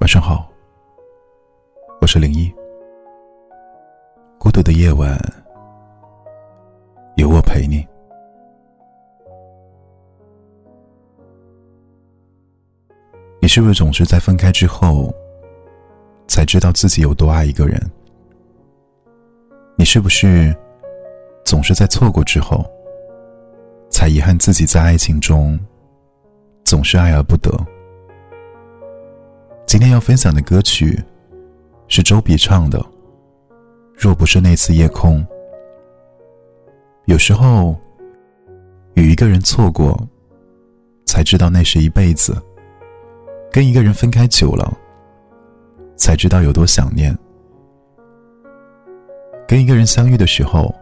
晚上好，我是零一。孤独的夜晚，有我陪你。你是不是总是在分开之后，才知道自己有多爱一个人？你是不是总是在错过之后，才遗憾自己在爱情中总是爱而不得？今天要分享的歌曲是周笔畅的《若不是那次夜空》。有时候，与一个人错过，才知道那是一辈子；跟一个人分开久了，才知道有多想念。跟一个人相遇的时候，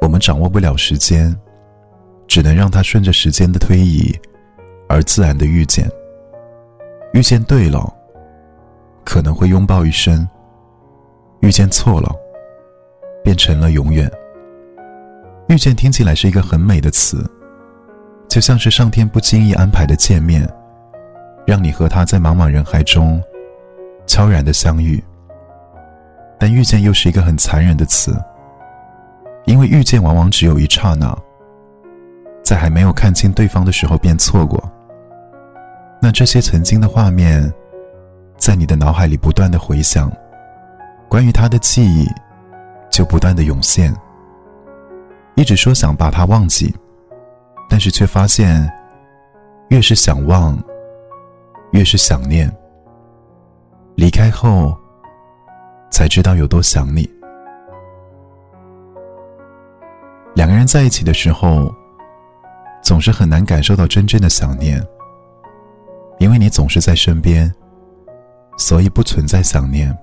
我们掌握不了时间，只能让它顺着时间的推移而自然的遇见。遇见对了，可能会拥抱一生；遇见错了，变成了永远。遇见听起来是一个很美的词，就像是上天不经意安排的见面，让你和他在茫茫人海中悄然的相遇。但遇见又是一个很残忍的词，因为遇见往往只有一刹那，在还没有看清对方的时候便错过。那这些曾经的画面，在你的脑海里不断的回响，关于他的记忆，就不断的涌现。一直说想把他忘记，但是却发现，越是想忘，越是想念。离开后，才知道有多想你。两个人在一起的时候，总是很难感受到真正的想念。因为你总是在身边，所以不存在想念。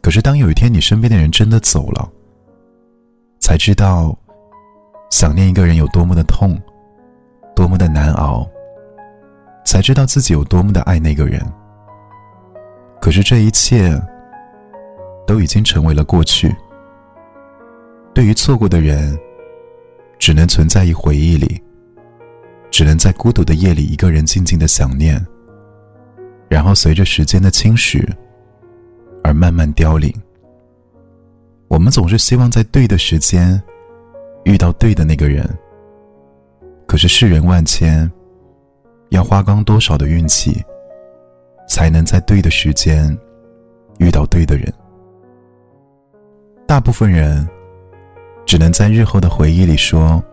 可是当有一天你身边的人真的走了，才知道想念一个人有多么的痛，多么的难熬，才知道自己有多么的爱那个人。可是这一切都已经成为了过去。对于错过的人，只能存在于回忆里。只能在孤独的夜里，一个人静静的想念，然后随着时间的侵蚀而慢慢凋零。我们总是希望在对的时间遇到对的那个人，可是世人万千，要花光多少的运气，才能在对的时间遇到对的人？大部分人只能在日后的回忆里说。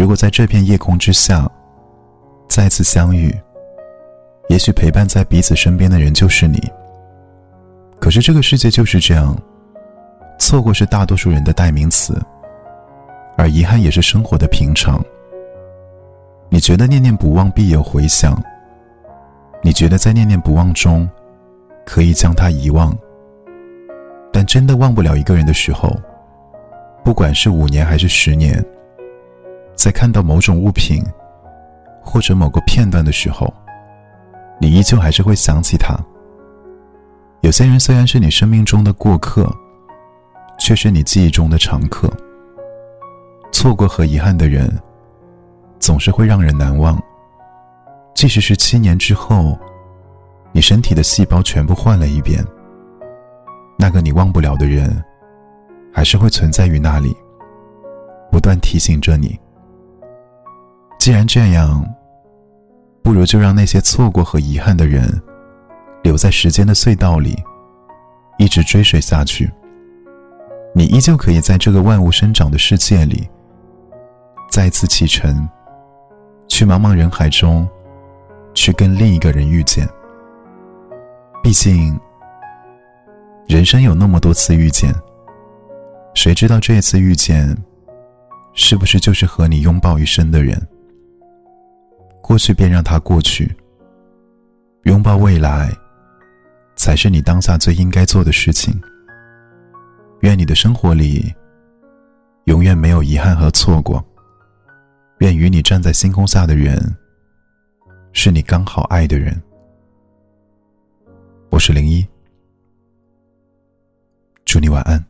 如果在这片夜空之下再次相遇，也许陪伴在彼此身边的人就是你。可是这个世界就是这样，错过是大多数人的代名词，而遗憾也是生活的平常。你觉得念念不忘必有回响，你觉得在念念不忘中可以将他遗忘，但真的忘不了一个人的时候，不管是五年还是十年。在看到某种物品，或者某个片段的时候，你依旧还是会想起他。有些人虽然是你生命中的过客，却是你记忆中的常客。错过和遗憾的人，总是会让人难忘。即使是七年之后，你身体的细胞全部换了一遍，那个你忘不了的人，还是会存在于那里，不断提醒着你。既然这样，不如就让那些错过和遗憾的人，留在时间的隧道里，一直追随下去。你依旧可以在这个万物生长的世界里，再次启程，去茫茫人海中，去跟另一个人遇见。毕竟，人生有那么多次遇见，谁知道这一次遇见，是不是就是和你拥抱一生的人？过去便让它过去。拥抱未来，才是你当下最应该做的事情。愿你的生活里，永远没有遗憾和错过。愿与你站在星空下的人，是你刚好爱的人。我是零一，祝你晚安。